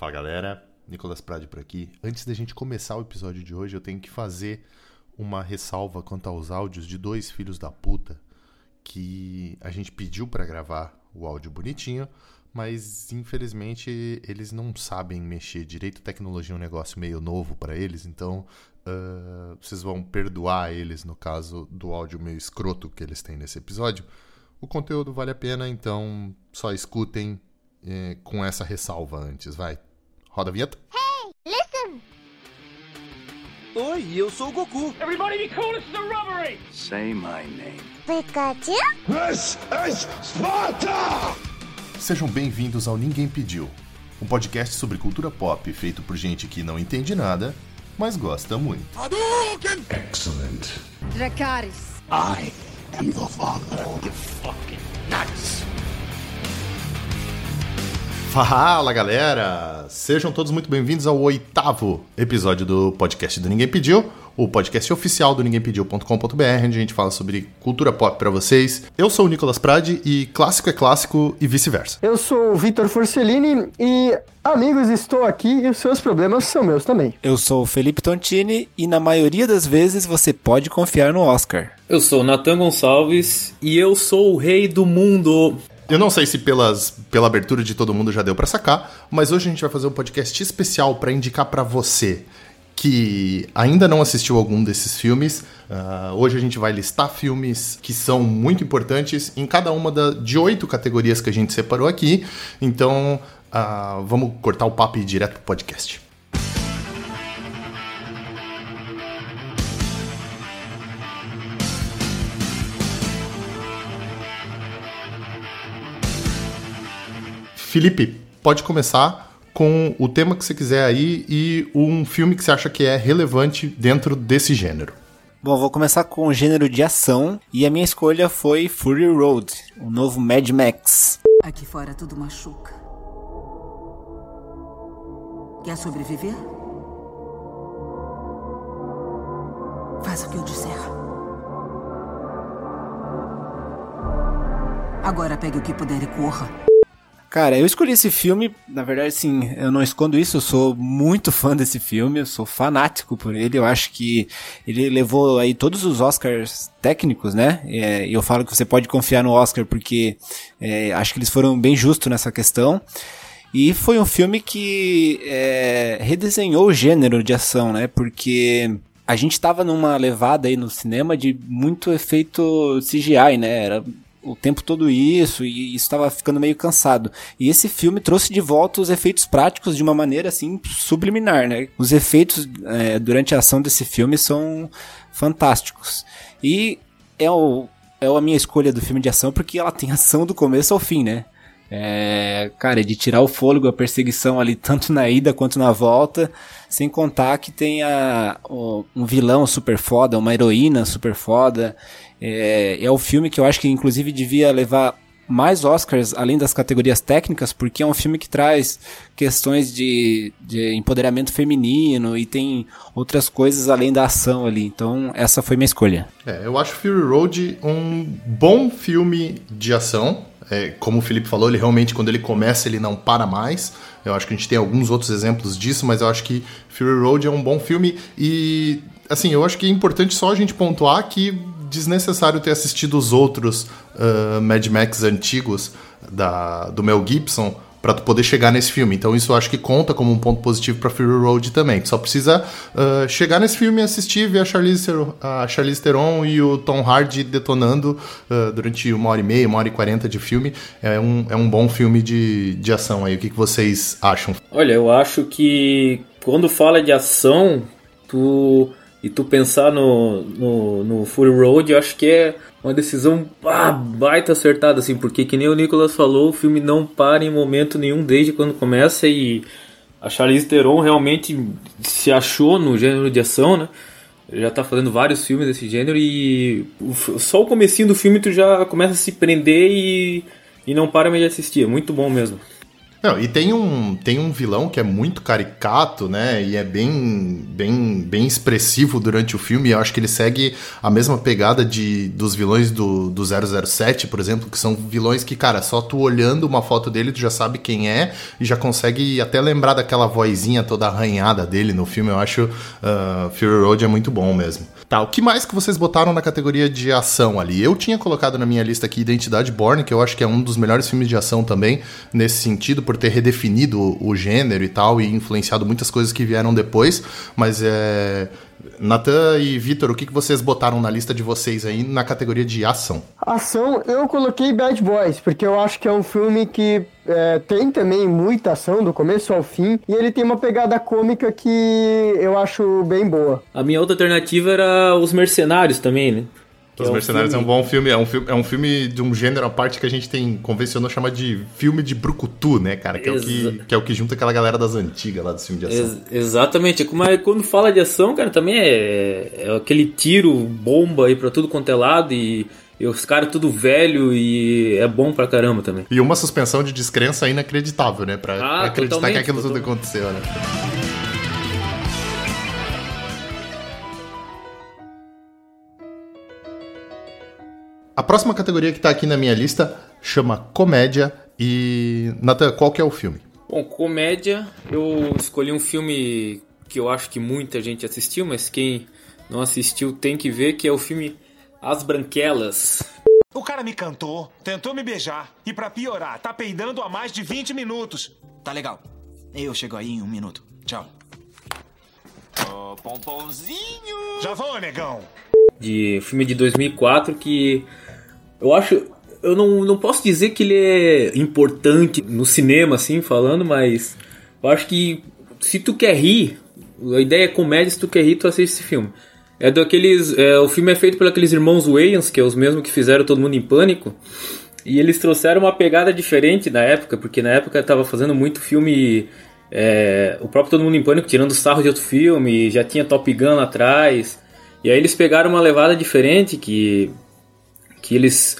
Fala galera, Nicolas Prade por aqui. Antes da gente começar o episódio de hoje, eu tenho que fazer uma ressalva quanto aos áudios de dois filhos da puta que a gente pediu para gravar o áudio bonitinho, mas infelizmente eles não sabem mexer direito. Tecnologia é um negócio meio novo para eles, então uh, vocês vão perdoar eles no caso do áudio meio escroto que eles têm nesse episódio. O conteúdo vale a pena, então só escutem eh, com essa ressalva antes, vai. Roda a vinheta. Hey, listen! Oi, eu sou o Goku. Everybody be cool, this is a robbery! Say my name. Pikachu? This is Sparta! Sejam bem-vindos ao Ninguém Pediu, um podcast sobre cultura pop feito por gente que não entende nada, mas gosta muito. Hadouken! Excellent. Dracarys. I am the father. You fucking nuts! Fala galera! Sejam todos muito bem-vindos ao oitavo episódio do podcast do Ninguém Pediu, o podcast oficial do ninguémpediu.com.br, onde a gente fala sobre cultura pop para vocês. Eu sou o Nicolas Prade e clássico é clássico e vice-versa. Eu sou o Vitor Forcellini e, amigos, estou aqui e os seus problemas são meus também. Eu sou o Felipe Tontini e na maioria das vezes você pode confiar no Oscar. Eu sou o Natan Gonçalves e eu sou o rei do mundo. Eu não sei se pelas, pela abertura de todo mundo já deu para sacar, mas hoje a gente vai fazer um podcast especial para indicar para você que ainda não assistiu algum desses filmes. Uh, hoje a gente vai listar filmes que são muito importantes em cada uma da, de oito categorias que a gente separou aqui. Então uh, vamos cortar o papo e ir direto pro podcast. Felipe, pode começar com o tema que você quiser aí e um filme que você acha que é relevante dentro desse gênero. Bom, vou começar com o gênero de ação e a minha escolha foi Fury Road, o novo Mad Max. Aqui fora tudo machuca. Quer sobreviver? Faz o que eu disser. Agora pegue o que puder e corra. Cara, eu escolhi esse filme, na verdade, sim, eu não escondo isso, eu sou muito fã desse filme, eu sou fanático por ele, eu acho que ele levou aí todos os Oscars técnicos, né? É, e eu falo que você pode confiar no Oscar porque é, acho que eles foram bem justos nessa questão. E foi um filme que é, redesenhou o gênero de ação, né? Porque a gente estava numa levada aí no cinema de muito efeito CGI, né? Era o tempo todo isso e estava ficando meio cansado. E esse filme trouxe de volta os efeitos práticos de uma maneira assim subliminar, né? Os efeitos é, durante a ação desse filme são fantásticos. E é, o, é a minha escolha do filme de ação porque ela tem ação do começo ao fim, né? É, cara, de tirar o fôlego, a perseguição ali, tanto na ida quanto na volta, sem contar que tem a, um vilão super foda, uma heroína super foda. É, é o filme que eu acho que inclusive devia levar mais Oscars além das categorias técnicas, porque é um filme que traz questões de, de empoderamento feminino e tem outras coisas além da ação ali. Então, essa foi minha escolha. É, eu acho Fury Road um bom filme de ação. É, como o Felipe falou, ele realmente, quando ele começa, ele não para mais. Eu acho que a gente tem alguns outros exemplos disso, mas eu acho que Fury Road é um bom filme e, assim, eu acho que é importante só a gente pontuar que desnecessário ter assistido os outros uh, Mad Max antigos da, do Mel Gibson para tu poder chegar nesse filme. Então isso eu acho que conta como um ponto positivo para Fury Road também. Tu só precisa uh, chegar nesse filme e assistir, ver a Charlize, Theron, a Charlize Theron e o Tom Hardy detonando uh, durante uma hora e meia, uma hora e quarenta de filme. É um, é um bom filme de, de ação aí. O que, que vocês acham? Olha, eu acho que quando fala de ação, tu e tu pensar no, no, no Fury Road, eu acho que é uma decisão ah, baita acertada, assim, porque que nem o Nicolas falou, o filme não para em momento nenhum desde quando começa e a Charlize Theron realmente se achou no gênero de ação, né? Já tá fazendo vários filmes desse gênero e só o comecinho do filme tu já começa a se prender e, e não para mais de assistir, é muito bom mesmo. Não, e tem um, tem um vilão que é muito caricato, né? E é bem, bem, bem expressivo durante o filme. Eu acho que ele segue a mesma pegada de, dos vilões do, do 007, por exemplo, que são vilões que, cara, só tu olhando uma foto dele, tu já sabe quem é e já consegue até lembrar daquela vozinha toda arranhada dele no filme. Eu acho uh, Fury Road é muito bom mesmo. Tá, o que mais que vocês botaram na categoria de ação ali? Eu tinha colocado na minha lista aqui Identidade Born, que eu acho que é um dos melhores filmes de ação também, nesse sentido, por ter redefinido o gênero e tal, e influenciado muitas coisas que vieram depois, mas é. Natan e Vitor, o que, que vocês botaram na lista de vocês aí na categoria de ação? Ação, eu coloquei Bad Boys, porque eu acho que é um filme que é, tem também muita ação do começo ao fim, e ele tem uma pegada cômica que eu acho bem boa. A minha outra alternativa era Os Mercenários também, né? Os é um Mercenários filme- é um bom filme, é um filme, é um filme de um gênero à parte que a gente tem convencionou chamar de filme de brucutu, né, cara? Que é, o que, Exa- que é o que junta aquela galera das antigas lá do filme de ação. Ex- exatamente, mas quando fala de ação, cara, também é, é aquele tiro, bomba aí pra tudo quanto é lado e, e os caras tudo velho e é bom pra caramba também. E uma suspensão de descrença inacreditável, né? Pra, Ah, pra acreditar que totalmente, aquilo tudo totalmente. aconteceu, né? A próxima categoria que tá aqui na minha lista chama comédia e... Nathan, qual que é o filme? Bom, comédia, eu escolhi um filme que eu acho que muita gente assistiu, mas quem não assistiu tem que ver, que é o filme As Branquelas. O cara me cantou, tentou me beijar e pra piorar, tá peidando há mais de 20 minutos. Tá legal. Eu chego aí em um minuto. Tchau. Ô, pomponzinho! Já vou, negão. De filme de 2004 que eu acho eu não, não posso dizer que ele é importante no cinema assim falando mas eu acho que se tu quer rir a ideia é comédia se tu quer rir tu assiste esse filme. É daqueles é, o filme é feito por aqueles irmãos Wayans que é os mesmos que fizeram Todo Mundo em Pânico e eles trouxeram uma pegada diferente na época porque na época tava fazendo muito filme é, o próprio Todo Mundo em Pânico tirando sarro de outro filme já tinha Top Gun lá atrás e aí eles pegaram uma levada diferente que que eles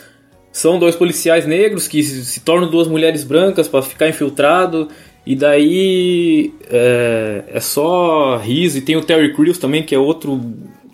são dois policiais negros que se tornam duas mulheres brancas para ficar infiltrado e daí é, é só riso. E tem o Terry Crews também que é outro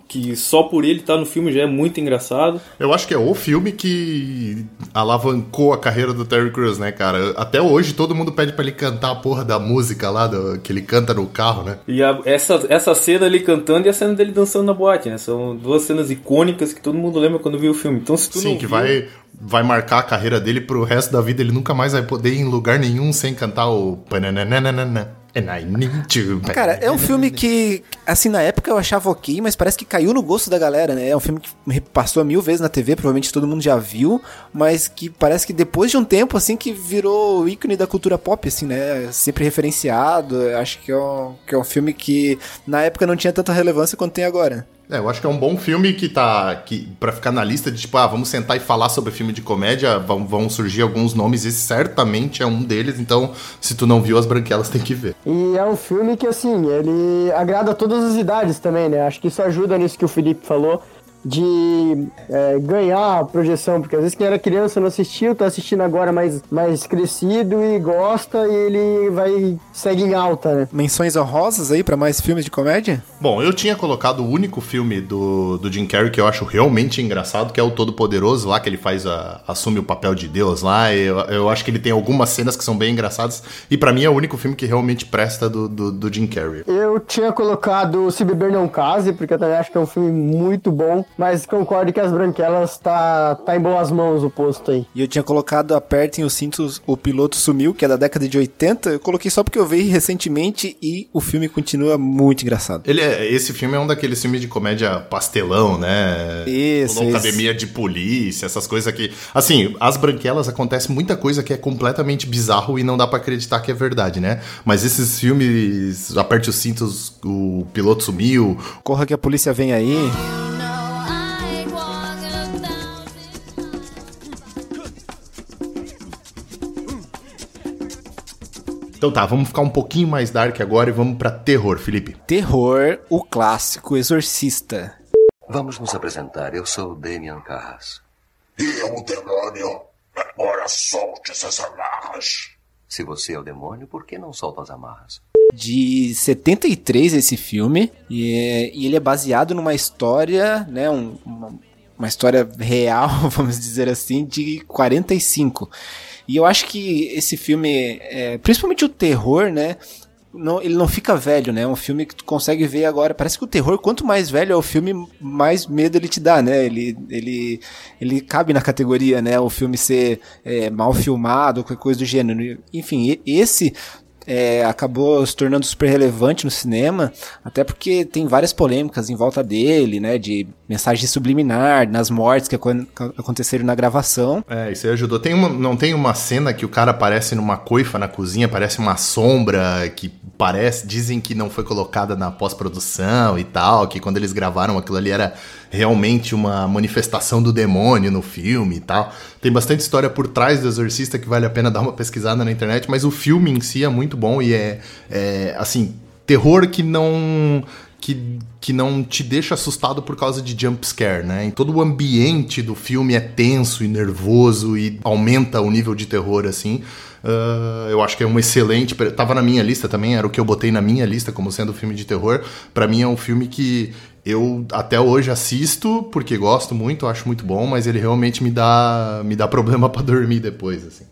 que só por ele tá no filme já é muito engraçado. Eu acho que é o filme que alavancou a carreira do Terry Crews, né, cara? Até hoje todo mundo pede pra ele cantar a porra da música lá, do- que ele canta no carro, né? E a- essa, essa cena ali cantando e a cena dele dançando na boate, né? São duas cenas icônicas que todo mundo lembra quando viu o filme. Então se tu Sim, que viu- vai, vai marcar a carreira dele pro resto da vida. Ele nunca mais vai poder ir em lugar nenhum sem cantar o... panananana, And I need to... Cara, é um filme que, assim, na época eu achava ok, mas parece que caiu no gosto da galera, né? É um filme que passou mil vezes na TV, provavelmente todo mundo já viu, mas que parece que depois de um tempo, assim, que virou ícone da cultura pop, assim, né? Sempre referenciado. Acho que é, um, que é um filme que na época não tinha tanta relevância quanto tem agora. É, eu acho que é um bom filme que tá. Que, pra ficar na lista de tipo, ah, vamos sentar e falar sobre filme de comédia, vão, vão surgir alguns nomes, esse certamente é um deles, então se tu não viu As Branquelas, tem que ver. E é um filme que, assim, ele agrada todas as idades também, né? Acho que isso ajuda nisso que o Felipe falou, de é, ganhar a projeção, porque às vezes quem era criança não assistiu, tá assistindo agora mais, mais crescido e gosta e ele vai segue em alta, né? Menções honrosas aí pra mais filmes de comédia? Bom, eu tinha colocado o único filme do, do Jim Carrey que eu acho realmente engraçado, que é o Todo Poderoso, lá que ele faz a, assume o papel de Deus lá. Eu, eu acho que ele tem algumas cenas que são bem engraçadas. E pra mim é o único filme que realmente presta do, do, do Jim Carrey. Eu tinha colocado Se Beber Não Case, porque eu também acho que é um filme muito bom, mas concordo que As Branquelas tá, tá em boas mãos o posto aí. E eu tinha colocado Apertem os Cintos, O Piloto Sumiu, que é da década de 80. Eu coloquei só porque eu vi recentemente e o filme continua muito engraçado. Ele é, esse filme é um daqueles filmes de comédia pastelão, né? Isso, Ou isso. Academia de Polícia, essas coisas aqui. Assim, as branquelas acontece muita coisa que é completamente bizarro e não dá pra acreditar que é verdade, né? Mas esses filmes, aperte os cintos, o piloto sumiu. Corra que a polícia vem aí. Então tá, vamos ficar um pouquinho mais dark agora e vamos pra terror, Felipe. Terror, o clássico Exorcista. Vamos nos apresentar. Eu sou Damian Carras. E o demônio? Agora solte essas amarras. Se você é o demônio, por que não solta as amarras? de 73 esse filme e, é- e ele é baseado numa história, né, um- uma, uma história real, vamos dizer assim, de 45. E eu acho que esse filme, é, principalmente o terror, né, não, ele não fica velho, né? É um filme que tu consegue ver agora. Parece que o terror, quanto mais velho é o filme, mais medo ele te dá, né? Ele, ele, ele cabe na categoria, né? O filme ser é, mal filmado, qualquer coisa do gênero. Enfim, esse é, acabou se tornando super relevante no cinema, até porque tem várias polêmicas em volta dele, né? De mensagem subliminar, nas mortes que acon- aconteceram na gravação. É, isso aí ajudou. Tem uma, não tem uma cena que o cara aparece numa coifa na cozinha, parece uma sombra que parece, dizem que não foi colocada na pós-produção e tal, que quando eles gravaram aquilo ali era realmente uma manifestação do demônio no filme e tal. Tem bastante história por trás do Exorcista que vale a pena dar uma pesquisada na internet, mas o filme em si é muito bom e é, é assim, terror que não que, que não te deixa assustado por causa de jump scare, né? E todo o ambiente do filme é tenso e nervoso e aumenta o nível de terror, assim. Ah, eu acho que é um excelente. Tava na minha lista também, era o que eu botei na minha lista como sendo filme de terror. Pra mim é um filme que eu até hoje assisto porque gosto muito, acho muito bom, mas ele realmente me dá me dá problema pra dormir depois, assim.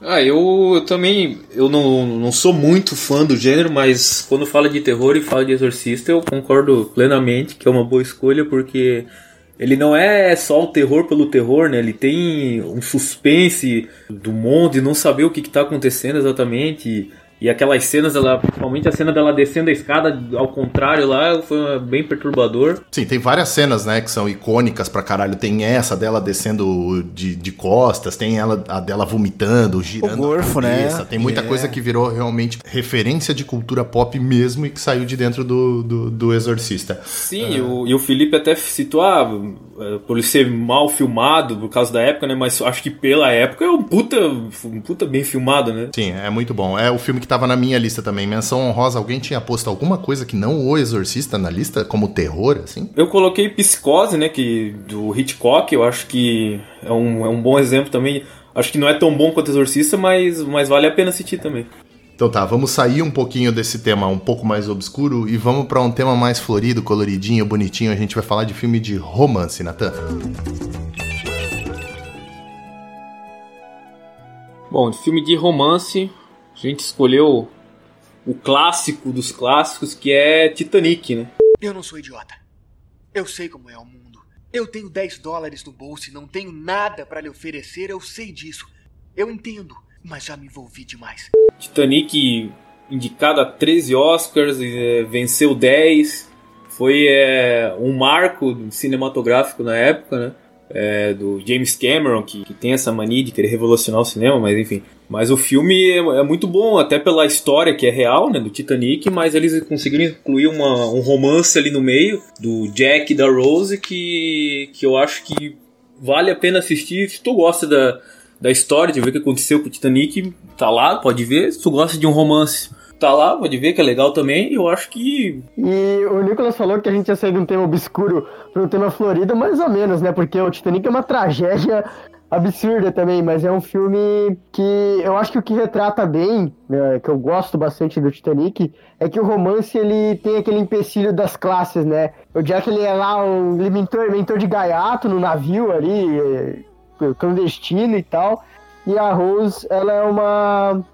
Ah, eu, eu também eu não, não sou muito fã do gênero, mas quando fala de terror e fala de exorcista, eu concordo plenamente que é uma boa escolha, porque ele não é só o terror pelo terror, né? Ele tem um suspense do mundo e não saber o que, está acontecendo exatamente. E aquelas cenas, ela, principalmente a cena dela descendo a escada ao contrário lá, foi bem perturbador. Sim, tem várias cenas, né, que são icônicas pra caralho. Tem essa dela descendo de, de costas, tem ela a dela vomitando, girando. O gorfo, né? Tem muita É. coisa que virou realmente referência de cultura pop mesmo e que saiu de dentro do, do, do Exorcista. Sim, e, o, e o Felipe até citou, ah, é, por ele ser mal filmado por causa da época, né? Mas acho que pela época é um puta, um puta bem filmado, né? Sim, é muito bom. É o filme que tava na minha lista também. Menção honrosa, alguém tinha posto alguma coisa que não o Exorcista na lista, como terror, assim? Eu coloquei Psicose, né? Que do Hitchcock, eu acho que é um, é um bom exemplo também. Acho que não é tão bom quanto Exorcista, mas, mas vale a pena assistir também. Então tá, vamos sair um pouquinho desse tema um pouco mais obscuro e vamos pra um tema mais florido, coloridinho, bonitinho. A gente vai falar de filme de romance, Natan. Bom, de filme de romance, a gente escolheu o clássico dos clássicos, que é Titanic, né? Eu não sou idiota. Eu sei como é o mundo. Eu tenho 10 dólares no bolso e não tenho nada para lhe oferecer, eu sei disso. Eu entendo, mas já me envolvi demais. Titanic indicado a 13 Oscars, eh, venceu 10. Foi eh, um marco cinematográfico na época, né? Eh, do James Cameron, que, que tem essa mania de querer revolucionar o cinema, mas enfim. Mas o filme é, é muito bom, até pela história que é real, né? Do Titanic, mas eles conseguiram incluir uma, um romance ali no meio, do Jack e da Rose, que, que eu acho que vale a pena assistir. Se tu gosta da, da história, de ver o que aconteceu com o Titanic, tá lá, pode ver. Se tu gosta de um romance, tá lá, pode ver que é legal também. Eu acho que. E o Nicolas falou que a gente ia sair de um tema obscuro para um tema florido, mais ou menos, né? Porque o Titanic é uma tragédia absurda também, mas é um filme que eu acho que o que retrata bem, né, que eu gosto bastante do Titanic, é que o romance ele tem aquele empecilho das classes, né? O Jack ele é lá um mentor, mentor de gaiato no navio ali, eh, clandestino e tal, e a Rose ela é uma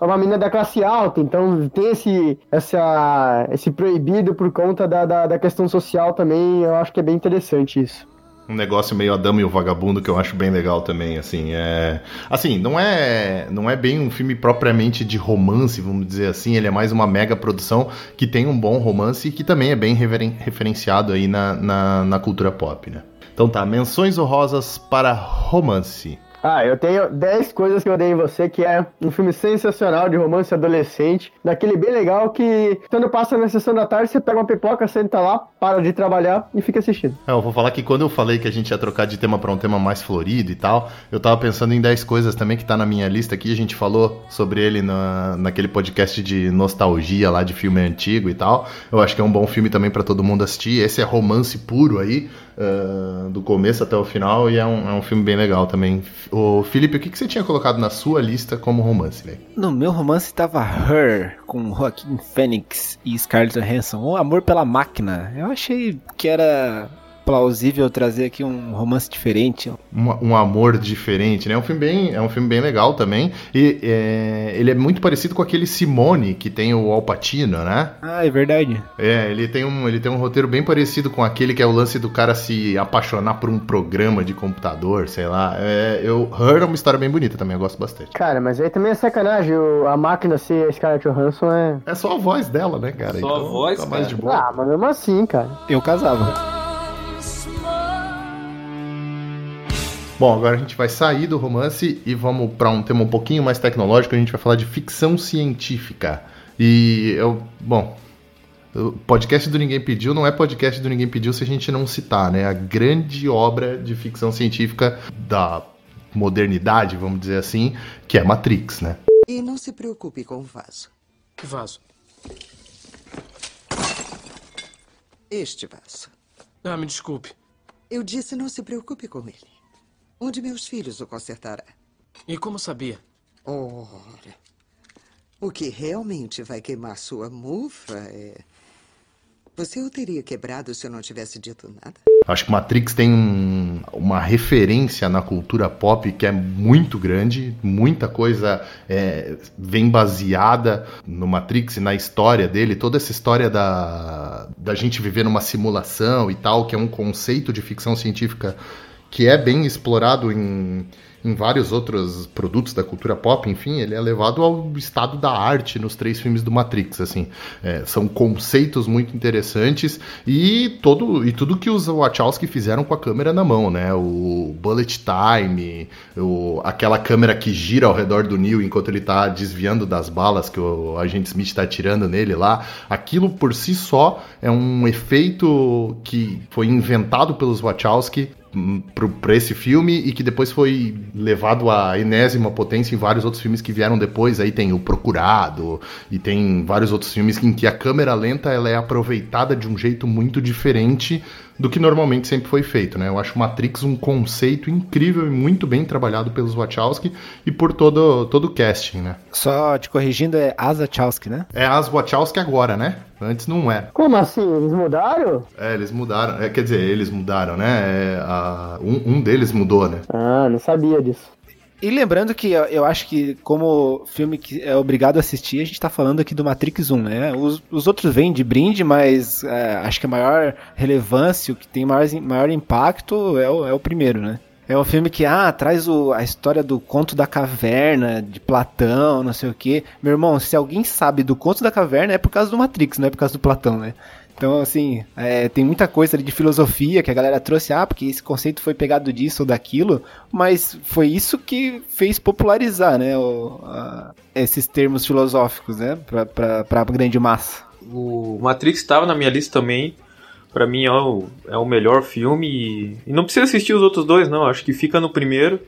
é uma mina da classe alta, então tem esse, essa, esse proibido por conta da, da, da questão social também, eu acho que é bem interessante isso um negócio meio a dama e o vagabundo que eu acho bem legal também, assim, é... Assim, não é, não é bem um filme propriamente de romance, vamos dizer assim, ele é mais uma mega produção que tem um bom romance e que também é bem referen referenciado aí na, na, na cultura pop, né? Então tá, menções honrosas para romance. Ah, eu tenho 10 coisas que eu dei em você, que é um filme sensacional de romance adolescente, daquele bem legal que quando passa na sessão da tarde, você pega uma pipoca, senta lá, para de trabalhar e fica assistindo. É, eu vou falar que quando eu falei que a gente ia trocar de tema para um tema mais florido e tal, eu tava pensando em 10 coisas também que tá na minha lista aqui, a gente falou sobre ele na, naquele podcast de nostalgia lá de filme antigo e tal. Eu acho que é um bom filme também para todo mundo assistir. Esse é romance puro aí, uh, do começo até o final, e é um, é um filme bem legal também. Ô, Felipe, o que, que você tinha colocado na sua lista como romance? No meu romance tava Her, com Joaquim Phoenix e Scarlett Johansson, o Amor pela Máquina. Eu achei que era plausível trazer aqui um romance diferente. Um, um, amor diferente, né? É um filme bem, é um filme bem legal também. E é, ele é muito parecido com aquele Simone que tem o Al Pacino, né? Ah, é verdade. É, ele tem um, ele tem um roteiro bem parecido com aquele que é o lance do cara se apaixonar por um programa de computador, sei lá. É, eu, Her é uma história bem bonita também, eu gosto bastante. Cara, mas aí também é sacanagem, a máquina ser a Scarlett Johansson é... É só a voz dela, né, cara? Só então, a voz, tá mais de boa. Ah, mas mesmo assim, cara. Eu casava. Bom, agora a gente vai sair do romance e vamos para um tema um pouquinho mais tecnológico. A gente vai falar de ficção científica. E eu, bom, o podcast do Ninguém Pediu não é podcast do Ninguém Pediu se a gente não citar, né? A grande obra de ficção científica da modernidade, vamos dizer assim, que é Matrix, né? E não se preocupe com o vaso. Que vaso? Este vaso. Ah, me desculpe. Eu disse não se preocupe com ele. Um de meus filhos o consertará. E como sabia? Ora. O que realmente vai queimar sua mufa é. Você o teria quebrado se eu não tivesse dito nada? Acho que Matrix tem um, uma referência na cultura pop que é muito grande, muita coisa é, vem baseada no Matrix e na história dele, toda essa história da, da gente viver numa simulação e tal, que é um conceito de ficção científica que é bem explorado em, em vários outros produtos da cultura pop, enfim, ele é levado ao estado da arte nos três filmes do Matrix, assim, é, são conceitos muito interessantes e todo e tudo que os Wachowski fizeram com a câmera na mão, né, o bullet time, o, aquela câmera que gira ao redor do Neo enquanto ele está desviando das balas que o agente Smith está atirando nele lá, aquilo por si só é um efeito que foi inventado pelos Wachowski para esse filme e que depois foi levado à enésima potência em vários outros filmes que vieram depois. Aí tem O Procurado e tem vários outros filmes em que a câmera lenta ela é aproveitada de um jeito muito diferente do que normalmente sempre foi feito, né? Eu acho Matrix um conceito incrível e muito bem trabalhado pelos Wachowski e por todo, todo o casting, né? Só te corrigindo, é as Wachowski, né? É as Wachowski agora, né? Antes não era. Como assim? Eles mudaram? É, eles mudaram. É, quer dizer, eles mudaram, né? É, a, um, um deles mudou, né? Ah, não sabia disso. E lembrando que eu acho que, como filme que é obrigado a assistir, a gente tá falando aqui do Matrix 1, né? Os, os outros vêm de brinde, mas é, acho que a maior relevância, o que tem maior, maior impacto é o, é o primeiro, né? É um filme que, ah, traz o, a história do conto da caverna, de Platão, não sei o quê. Meu irmão, se alguém sabe do conto da caverna, é por causa do Matrix, não é por causa do Platão, né? Então, assim, é, tem muita coisa ali de filosofia que a galera trouxe, ah, porque esse conceito foi pegado disso ou daquilo, mas foi isso que fez popularizar, né, o, a, esses termos filosóficos, né, pra, pra, pra grande massa. O Matrix estava na minha lista também, para mim é o, é o melhor filme e, e, não precisa assistir os outros dois, não, acho que fica no primeiro.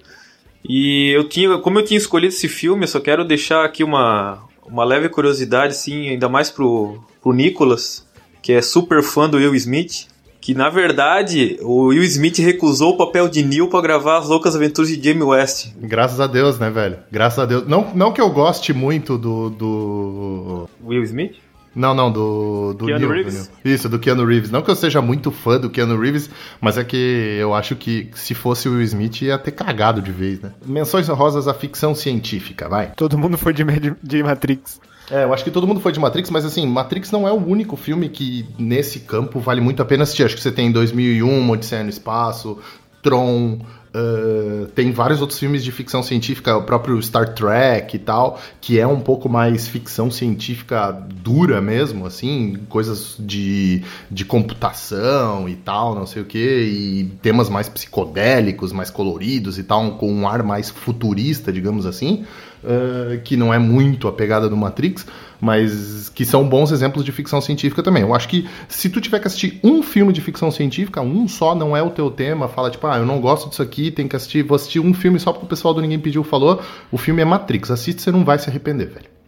E eu tinha, como eu tinha escolhido esse filme, eu só quero deixar aqui uma, uma leve curiosidade, sim, ainda mais pro, pro Nicolas, que é super fã do Will Smith, que na verdade o Will Smith recusou o papel de Neil para gravar as loucas aventuras de Jamie West. Graças a Deus, né, velho? Graças a Deus. Não, não que eu goste muito do. do... Will Smith? Não, não, do, do Keanu Neil, Reeves? Do Isso, do Keanu Reeves. Não que eu seja muito fã do Keanu Reeves, mas é que eu acho que se fosse o Will Smith ia ter cagado de vez, né? Menções honrosas à ficção científica, vai. Todo mundo foi de, de Matrix. É, eu acho que todo mundo foi de Matrix, mas assim, Matrix não é o único filme que nesse campo vale muito a pena assistir. Acho que você tem 2001, Odisseia no Espaço, Tron, uh, tem vários outros filmes de ficção científica, o próprio Star Trek e tal, que é um pouco mais ficção científica dura mesmo, assim, coisas de, de computação e tal, não sei o que, e temas mais psicodélicos, mais coloridos e tal, com um ar mais futurista, digamos assim uh, que não é muito a pegada do Matrix, mas que são bons exemplos de ficção científica também. Eu acho que se tu tiver que assistir um filme de ficção científica, um só não é o teu tema, fala tipo, ah, eu não gosto disso aqui, tem que assistir, vou assistir um filme só porque o pessoal do Ninguém Pediu falou, o filme é Matrix, assiste, você não vai se arrepender, velho.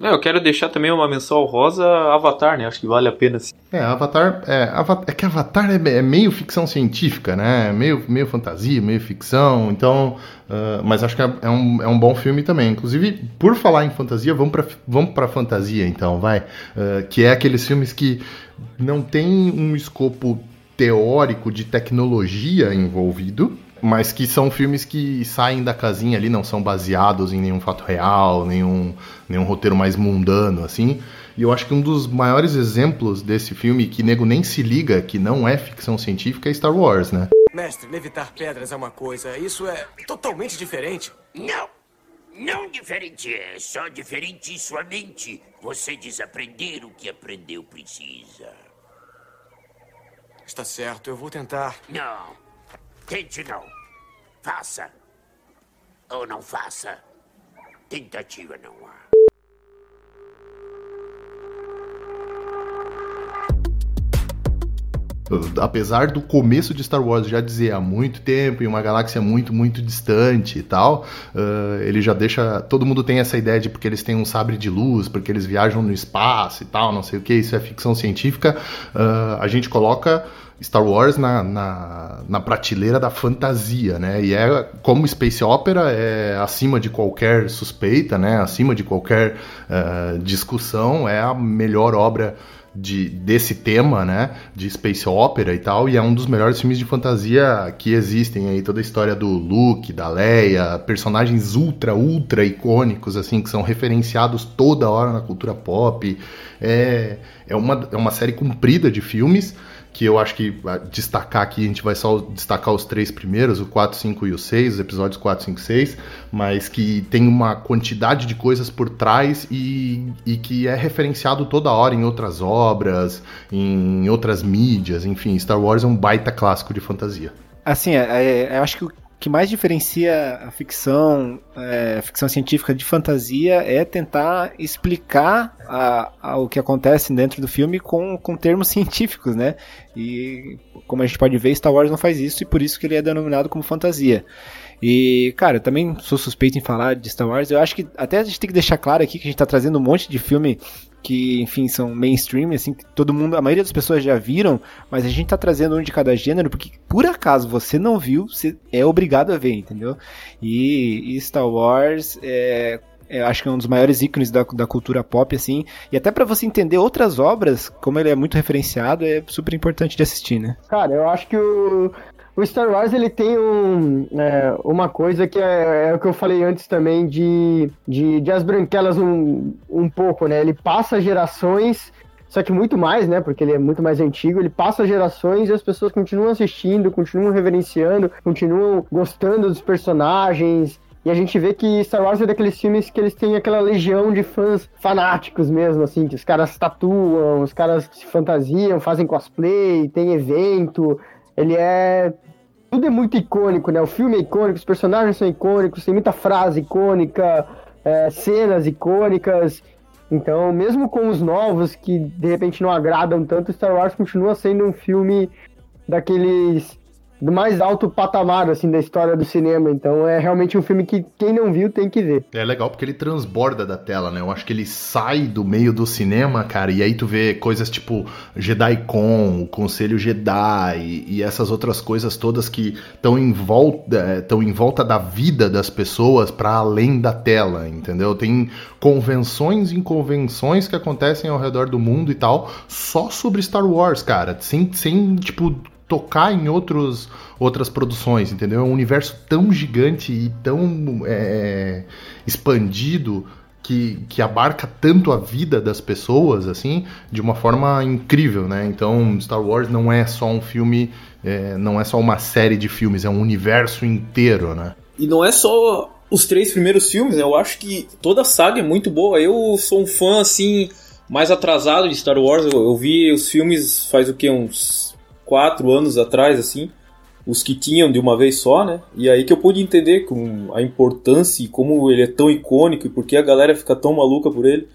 Eu quero deixar também uma menção rosa Avatar, né? Acho que vale a pena. Sim. É, Avatar. É, é que Avatar é, é, meio ficção científica, né? Meio, meio fantasia, meio ficção. Então. Uh, mas acho que é, é, um, é um bom filme também. Inclusive, por falar em fantasia, vamos pra, vamos pra fantasia então, vai. Uh, que é aqueles filmes que não tem um escopo teórico de tecnologia envolvido mas que são filmes que saem da casinha ali, não são baseados em nenhum fato real, nenhum, nenhum roteiro mais mundano, assim. E eu acho que um dos maiores exemplos desse filme, que nego nem se liga, que não é ficção científica, é Star Wars, né? Mestre, levitar pedras é uma coisa, isso é totalmente diferente. Não! Não diferente é, só diferente em sua mente. Você desaprender o que aprendeu precisa. Está certo, eu vou tentar. Não. Tente não. Faça. Ou não faça. Tentativa não apesar do começo de Star Wars já dizer há muito tempo, em uma galáxia muito, muito distante e tal, uh, ele já deixa. Todo mundo tem essa ideia de porque eles têm um sabre de luz, porque eles viajam no espaço e tal, não sei o que, isso é ficção científica. Uh, a gente coloca. Star Wars na, na, na, prateleira da fantasia, né? E é como Space Opera é acima de qualquer suspeita, né? Acima de qualquer uh, discussão, é a melhor obra de, desse tema, né, de space opera e tal, e é um dos melhores filmes de fantasia que existem aí, toda a história do Luke, da Leia, personagens ultra, ultra icônicos, assim, que são referenciados toda hora na cultura pop, é, é, uma, é uma série comprida de filmes, que eu acho que destacar aqui, a gente vai só destacar os três primeiros, o 4, 5 e o 6, os episódios 4, 5 e 6, mas que tem uma quantidade de coisas por trás e, e que é referenciado toda hora em outras obras, em outras mídias, enfim, Star Wars é um baita clássico de fantasia. Assim, é, é, eu acho que o que mais diferencia a ficção, é, a ficção científica de fantasia é tentar explicar a, a, o que acontece dentro do filme com, com termos científicos, né? E como a gente pode ver, Star Wars não faz isso e por isso que ele é denominado como fantasia. E, cara, eu também sou suspeito em falar de Star Wars. Eu acho que até a gente tem que deixar claro aqui que a gente tá trazendo um monte de filme que, enfim, são mainstream, assim, que todo mundo, a maioria das pessoas já viram, mas a gente tá trazendo um de cada gênero, porque por acaso você não viu, você é obrigado a ver, entendeu? E, e Star Wars é, é, acho que é um dos maiores ícones da, da cultura pop, assim. E até para você entender outras obras, como ele é muito referenciado, é super importante de assistir, né? Cara, eu acho que o, o Star Wars ele tem um, é, uma coisa que é, é, o que eu falei antes também de, de, de as branquelas um, um pouco, né? Ele passa gerações, só que muito mais, né? Porque ele é muito mais antigo, ele passa gerações e as pessoas continuam assistindo, continuam reverenciando, continuam gostando dos personagens. E a gente vê que Star Wars é daqueles filmes que eles têm aquela legião de fãs fanáticos mesmo, assim, que os caras tatuam, os caras se fantasiam, fazem cosplay, tem evento, ele é. Tudo é muito icônico, né? O filme é icônico, os personagens são icônicos, tem muita frase icônica, é, cenas icônicas. Então, mesmo com os novos que de repente não agradam tanto, Star Wars continua sendo um filme daqueles do mais alto patamar, assim, da história do cinema. Então é realmente um filme que quem não viu tem que ver. É legal porque ele transborda da tela, né? Eu acho que ele sai do meio do cinema, cara, e aí tu vê coisas tipo JediCon, o Conselho Jedi e, essas outras coisas todas que estão em volta, estão em volta da vida das pessoas para além da tela, entendeu? Tem convenções e convenções que acontecem ao redor do mundo e tal, só sobre Star Wars, cara, sem, sem tipo tocar em outros, outras produções, entendeu? É um universo tão gigante e tão é, expandido que, que abarca tanto a vida das pessoas, assim, de uma forma incrível, né? Então, Star Wars não é só um filme, é, não é só uma série de filmes, é um universo inteiro, né? E não é só os três primeiros filmes, né? Eu acho que toda a saga é muito boa. Eu sou um fã, assim, mais atrasado de Star Wars. Eu, eu vi os filmes faz o que? Uns quatro anos atrás, assim, os que tinham de uma vez só, né? E aí que eu pude entender com a importância e como ele é tão icônico e por que a galera fica tão maluca por ele.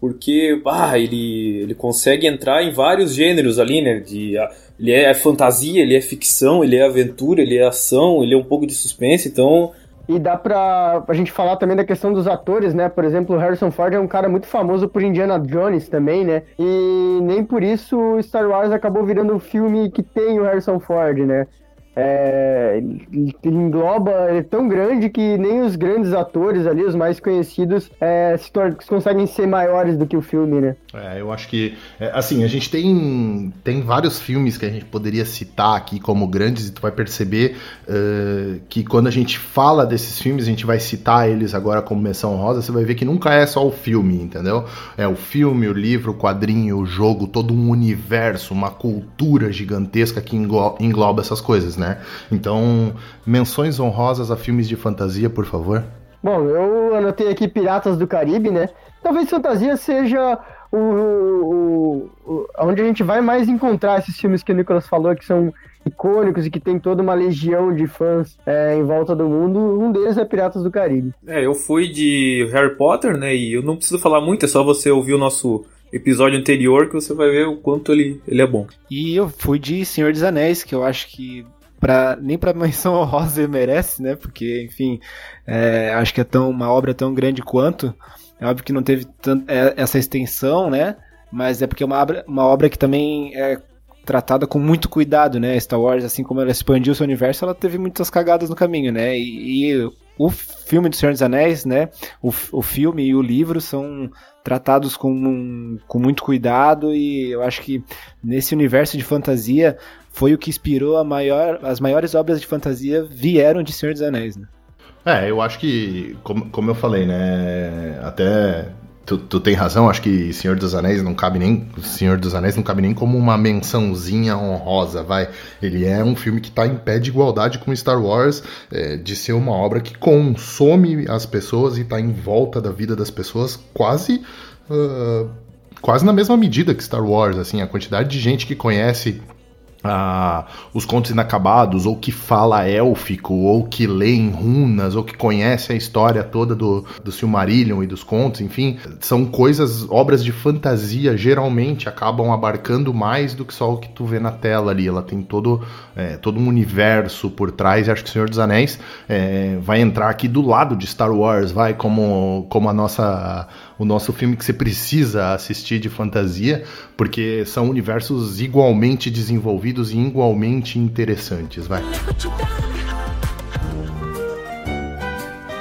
Porque, bah, ele, ele consegue entrar em vários gêneros ali, né? De, ele é fantasia, ele é ficção, ele é aventura, ele é ação, ele é um pouco de suspense, então... E dá pra a gente falar também da questão dos atores, né? Por exemplo, Harrison Ford é um cara muito famoso por Indiana Jones também, né? E nem por isso Star Wars acabou virando um filme que tem o Harrison Ford, né? É, ele engloba, ele é tão grande que nem os grandes atores ali, os mais conhecidos, é, se tor- conseguem ser maiores do que o filme, né? É, eu acho que, é, assim, a gente tem, tem vários filmes que a gente poderia citar aqui como grandes e tu vai perceber eh, que quando a gente fala desses filmes, a gente vai citar eles agora como menção rosa, você vai ver que nunca é só o filme, entendeu? É o filme, o livro, o quadrinho, o jogo, todo um universo, uma cultura gigantesca que englo- engloba essas coisas, né? Então, menções honrosas a filmes de fantasia, por favor. Bom, eu anotei aqui Piratas do Caribe, né? Talvez fantasia seja o, o, o- onde a gente vai mais encontrar esses filmes que o Nicolas falou, que são icônicos e que tem toda uma legião de fãs é, em volta do mundo. Um deles é Piratas do Caribe. É, eu fui de Harry Potter, né? E eu não preciso falar muito, é só você ouvir o nosso episódio anterior que você vai ver o quanto ele, ele é bom. E eu fui de Senhor dos Anéis, que eu acho que nem pra menção honrosa merece, né? Porque, enfim, é, acho que é tão, uma obra tão grande quanto. É óbvio que não teve tant, é, essa extensão, né? Mas é porque é uma obra, uma obra que também é tratada com muito cuidado, né? Star Wars, assim como ela expandiu seu universo, ela teve muitas cagadas no caminho, né? E, e o filme do Senhor dos Anéis, né? O, o filme e o livro são tratados com, com muito cuidado e eu acho que nesse universo de fantasia foi o que inspirou maior, as maiores obras de fantasia vieram de Senhor dos Anéis, né? É, eu acho que, como, como eu falei, né? Até tu, tu tem razão, acho que Senhor dos Anéis não cabe nem. Senhor dos Anéis não cabe nem como uma mençãozinha honrosa, vai. Ele é um filme que está em pé de igualdade com Star Wars, é, de ser uma obra que consome as pessoas e está em volta da vida das pessoas quase. ah, quase na mesma medida que Star Wars, assim, a quantidade de gente que conhece ah, os contos inacabados, ou que fala élfico, ou que lê em runas, ou que conhece a história toda do, do Silmarillion e dos contos, enfim, são coisas, obras de fantasia, geralmente acabam abarcando mais do que só o que tu vê na tela ali. Ela tem todo, é, todo um universo por trás, e acho que o Senhor dos Anéis é, vai entrar aqui do lado de Star Wars, vai, como, como a nossa o nosso filme que você precisa assistir de fantasia, porque são universos igualmente desenvolvidos e igualmente interessantes, vai.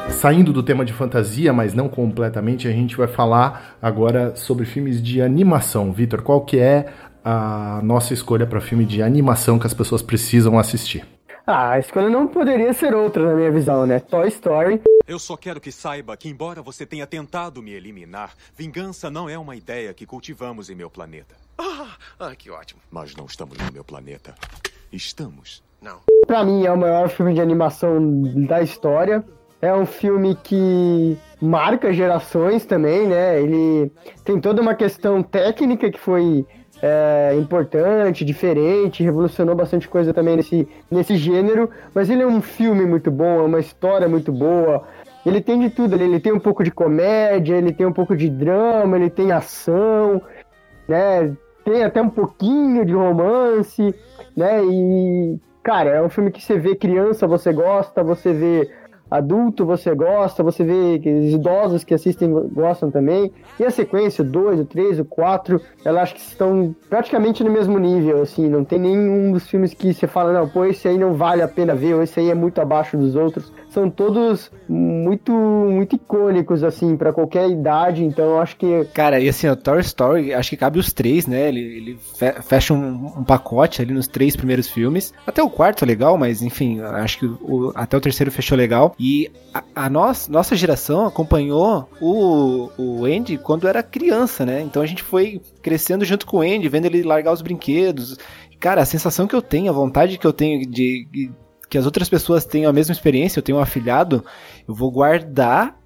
Saindo do tema de fantasia, mas não completamente, a gente vai falar agora sobre filmes de animação. Vitor, qual que é a nossa escolha para filme de animação que as pessoas precisam assistir? Ah, a escolha não poderia ser outra na minha visão, né? Toy Story. Eu só quero que saiba que, embora você tenha tentado me eliminar, vingança não é uma ideia que cultivamos em meu planeta. Ah, ah, que ótimo. Mas não estamos no meu planeta. Estamos. Não. Pra mim é o maior filme de animação da história. É um filme que marca gerações também, né? Ele tem toda uma questão técnica que foi é, importante, diferente, revolucionou bastante coisa também nesse, nesse gênero, mas ele é um filme muito bom, é uma história muito boa. Ele tem de tudo, ele, ele tem um pouco de comédia, ele tem um pouco de drama, ele tem ação, né? Tem até um pouquinho de romance, né? E, cara, é um filme que você vê criança, você gosta, você vê adulto você gosta, você vê que os idosos que assistem gostam também. E a sequência, o 2, o 3, o 4, eu acho que estão praticamente no mesmo nível, assim, não tem nenhum dos filmes que você fala, não, pô, esse aí não vale a pena ver, ou esse aí é muito abaixo dos outros. São todos muito, muito icônicos, assim, para qualquer idade, então acho que... Cara, e assim, o Toy Story, acho que cabe os três, né? Ele, ele fecha um, um, pacote ali nos três primeiros filmes. Até o quarto é legal, mas enfim, acho que o, até o terceiro fechou legal. E a, a nossa, nossa geração acompanhou o, o Andy quando era criança, né? Então a gente foi crescendo junto com o Andy, vendo ele largar os brinquedos. Cara, a sensação que eu tenho, a vontade que eu tenho de, de que as outras pessoas tenham a mesma experiência, eu tenho um afilhado, eu vou guardar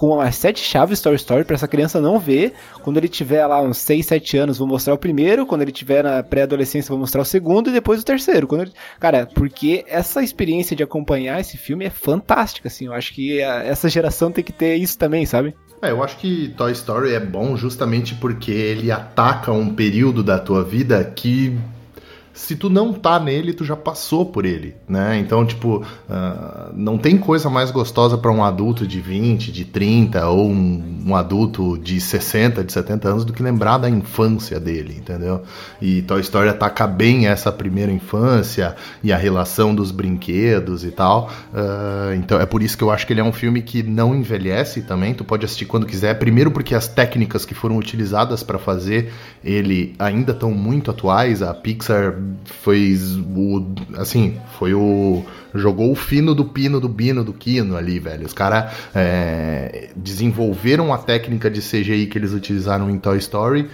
com as sete chaves Story Story para essa criança não ver. Quando ele tiver lá uns 6, 7 anos, vou mostrar o primeiro. Quando ele tiver na pré-adolescência, vou mostrar o segundo e depois o terceiro. Quando ele... Cara, porque essa experiência de acompanhar esse filme é fantástica, assim. Eu acho que a, essa geração tem que ter isso também, sabe? É, eu acho que Toy Story é bom justamente porque ele ataca um período da tua vida que se tu não tá nele, tu já passou por ele, né? Então, tipo, uh, não tem coisa mais gostosa para um adulto de 20, de 30 ou um, um, adulto de 60, de 70 anos do que lembrar da infância dele, entendeu? E Toy Story ataca bem essa primeira infância e a relação dos brinquedos e tal. Uh, então, é por isso que eu acho que ele é um filme que não envelhece também. Tu pode assistir quando quiser. Primeiro, porque as técnicas que foram utilizadas para fazer ele ainda estão muito atuais. A Pixar foi o assim, foi o jogou o fino do pino do bino do quino ali, velho. Os caras é, desenvolveram a técnica de CGI que eles utilizaram em Toy Story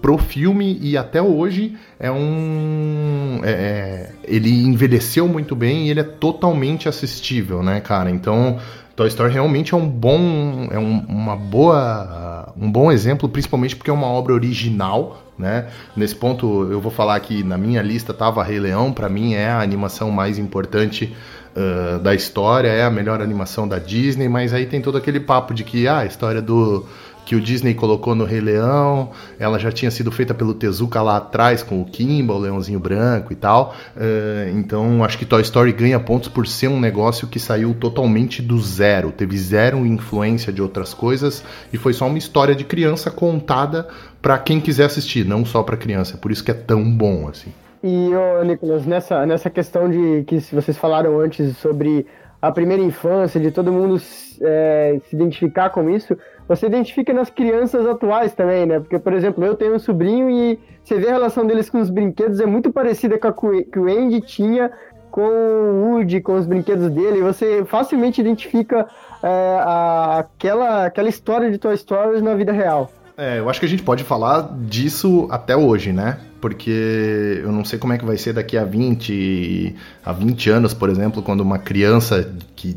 pro filme e até hoje é um é, é ele envelheceu muito bem e ele é totalmente assistível, né, cara? Então Toy Story realmente é um bom é um, uma boa um bom exemplo, principalmente porque é uma obra original, né? Nesse ponto, eu vou falar que na minha lista tava Rei Leão, para mim é a animação mais importante uh, da história, é a melhor animação da Disney, mas aí tem todo aquele papo de que ah, a história do que o Disney colocou no Rei Leão, ela já tinha sido feita pelo Tezuka lá atrás com o Kimba, o Leãozinho Branco e tal. Uh, então acho que Toy Story ganha pontos por ser um negócio que saiu totalmente do zero, teve zero influência de outras coisas e foi só uma história de criança contada para quem quiser assistir, não só para criança. Por isso que é tão bom assim. E, ô, Nicolas, nessa, nessa questão de que vocês falaram antes sobre a primeira infância, de todo mundo é, se identificar com isso, você identifica nas crianças atuais também, né? Porque, por exemplo, eu tenho um sobrinho e você vê a relação deles com os brinquedos, é muito parecida com a que o Andy tinha com o Woody, com os brinquedos dele, você facilmente identifica é, a, aquela, aquela história de Toy Story na vida real. É, eu acho que a gente pode falar disso até hoje, né? Porque eu não sei como é que vai ser daqui a 20, a 20 anos, por exemplo, quando uma criança que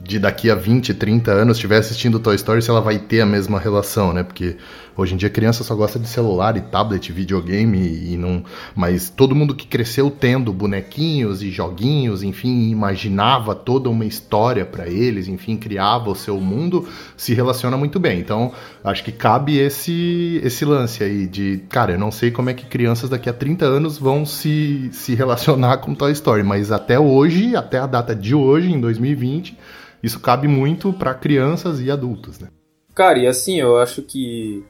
de daqui a 20, 30 anos estiver assistindo Toy Story, se ela vai ter a mesma relação, né? Porque hoje em dia criança só gosta de celular e tablet, videogame e não. Mas todo mundo que cresceu tendo bonequinhos e joguinhos, enfim, imaginava toda uma história para eles, enfim, criava o seu mundo, se relaciona muito bem. Então, acho que cabe esse, esse lance aí de, cara, eu não sei como é que crianças daqui a 30 anos vão se, se relacionar com Toy Story, mas até hoje, até a data de hoje, em 2020 isso cabe muito para crianças e adultos, né? Cara, e assim, eu acho que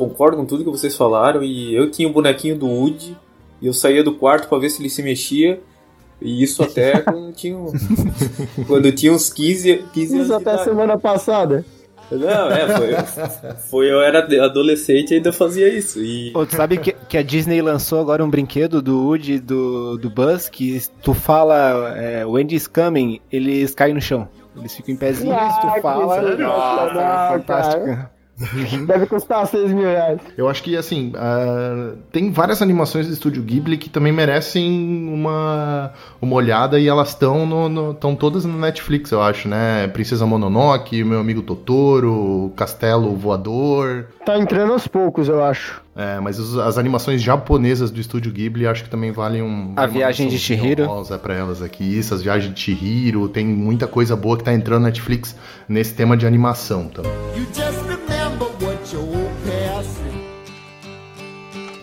concordo com tudo que vocês falaram e eu tinha o um bonequinho do Woody e eu saía do quarto para ver se ele se mexia e isso até quando tinha, quando tinha uns 15, 15 anos. Isso até semana passada. Não, é, foi, foi. Eu era adolescente e ainda fazia isso. E... Pô, tu sabe que, que a Disney lançou agora um brinquedo do Woody do, do Buzz que tu fala é, Wendy's coming, eles caem no chão. Eles ficam em pezinho, ah, tu fala. Nossa, é fantástico. Deve custar 6 mil reais. Eu acho que, assim, uh, tem várias animações do Estúdio Ghibli que também merecem uma, uma olhada e elas estão estão todas no Netflix, eu acho, né? Princesa Mononoke, Meu Amigo Totoro, Castelo Voador. Tá entrando aos poucos, eu acho. É, mas os, as animações japonesas do Estúdio Ghibli acho que também valem um. A Viagem de Chihiro. É para elas aqui. Isso, as Viagens de Chihiro. Tem muita coisa boa que tá entrando na Netflix nesse tema de animação também.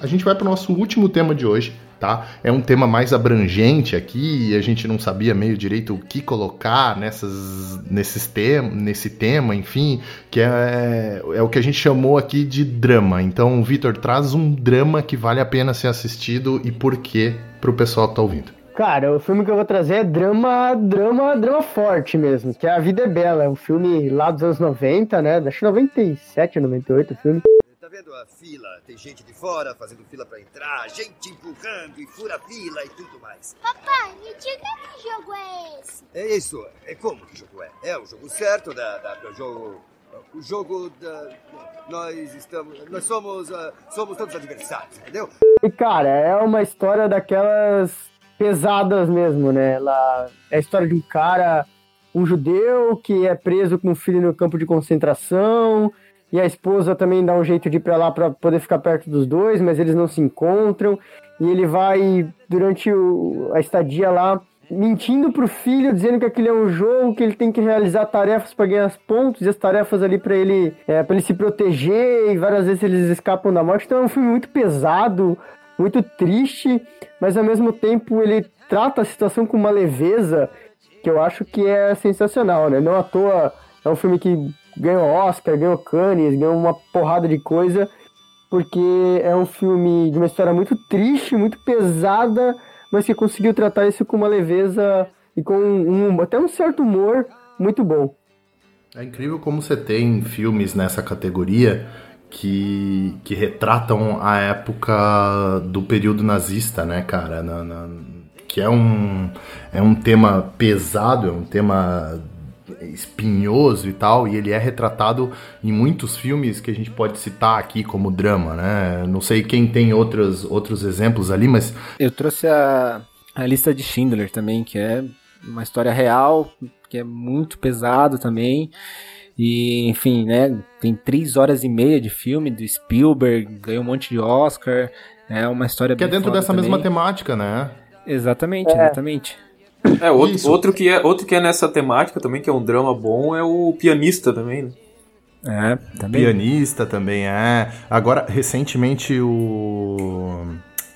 A gente vai para o nosso último tema de hoje, tá? É um tema mais abrangente aqui e a gente não sabia meio direito o que colocar nessas, nesses tem, nesse tema, enfim, que é, é o que a gente chamou aqui de drama. Então, Vitor, traz um drama que vale a pena ser assistido e por quê para o pessoal que tá ouvindo. Cara, o filme que eu vou trazer é drama, drama, drama forte mesmo, que é A Vida é Bela, é um filme lá dos anos 90, né? Acho que 97, 98 o filme vendo a fila? Tem gente de fora fazendo fila para entrar, gente empurrando e fura fila e tudo mais. Papai, me diga que jogo é esse? É isso. É como que jogo é? É o jogo certo da, da do jogo o jogo da nós estamos nós somos uh, somos todos adversários, entendeu? E cara, é uma história daquelas pesadas mesmo, né? Ela é a história de um cara, um judeu que é preso com um filho no campo de concentração e a esposa também dá um jeito de ir para lá para poder ficar perto dos dois, mas eles não se encontram. E ele vai, durante o, a estadia lá, mentindo pro filho, dizendo que aquilo é um jogo, que ele tem que realizar tarefas para ganhar os pontos, e as tarefas ali para ele, é, para ele se proteger, e várias vezes eles escapam da morte. Então é um filme muito pesado, muito triste, mas ao mesmo tempo ele trata a situação com uma leveza que eu acho que é sensacional, né? Não à toa é um filme que ganhou Oscar, ganhou Cannes, ganhou uma porrada de coisa, porque é um filme de uma história muito triste, muito pesada, mas que conseguiu tratar isso com uma leveza e com um, até um certo humor muito bom. É incrível como você tem filmes nessa categoria que, que retratam a época do período nazista, né, cara? Na, na, que é um, é um tema pesado, é um tema espinhoso e tal, e ele é retratado em muitos filmes que a gente pode citar aqui como drama, né? Não sei quem tem outros, outros exemplos ali, mas. Eu trouxe a, a lista de Schindler também, que é uma história real, que é muito pesado também. E, enfim, né? Tem três horas e meia de filme do Spielberg, ganhou um monte de Oscar. É uma história Que é dentro dessa também. mesma temática, né? Exatamente, É. exatamente. É, outro, Isso. outro, que é, outro que é nessa temática também, que é um drama bom, é o pianista também, né? É, também. Pianista também é. Agora, recentemente, o.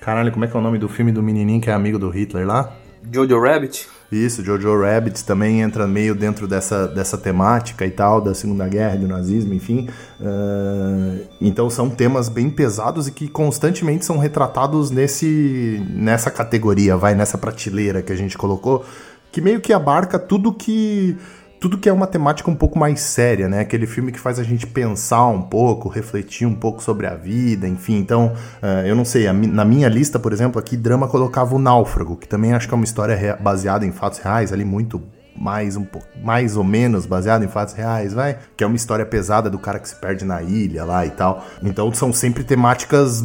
Caralho, como é que é o nome do filme do menininho que é amigo do Hitler lá? Jojo Rabbit. Isso, Jojo Rabbit também entra meio dentro dessa, dessa temática e tal, da Segunda Guerra, do nazismo, enfim. Ah, então são temas bem pesados e que constantemente são retratados nesse, nessa categoria, vai, nessa prateleira que a gente colocou, que meio que abarca tudo que. Tudo que é uma temática um pouco mais séria, né? Aquele filme que faz a gente pensar um pouco, refletir um pouco sobre a vida, enfim. Então, ah, eu não sei, a na minha lista, por exemplo, aqui, drama colocava o Náufrago, que também acho que é uma história baseada em fatos reais, ali muito mais um pouco, mais ou menos baseada em fatos reais, vai, que é uma história pesada do cara que se perde na ilha lá e tal. Então são sempre temáticas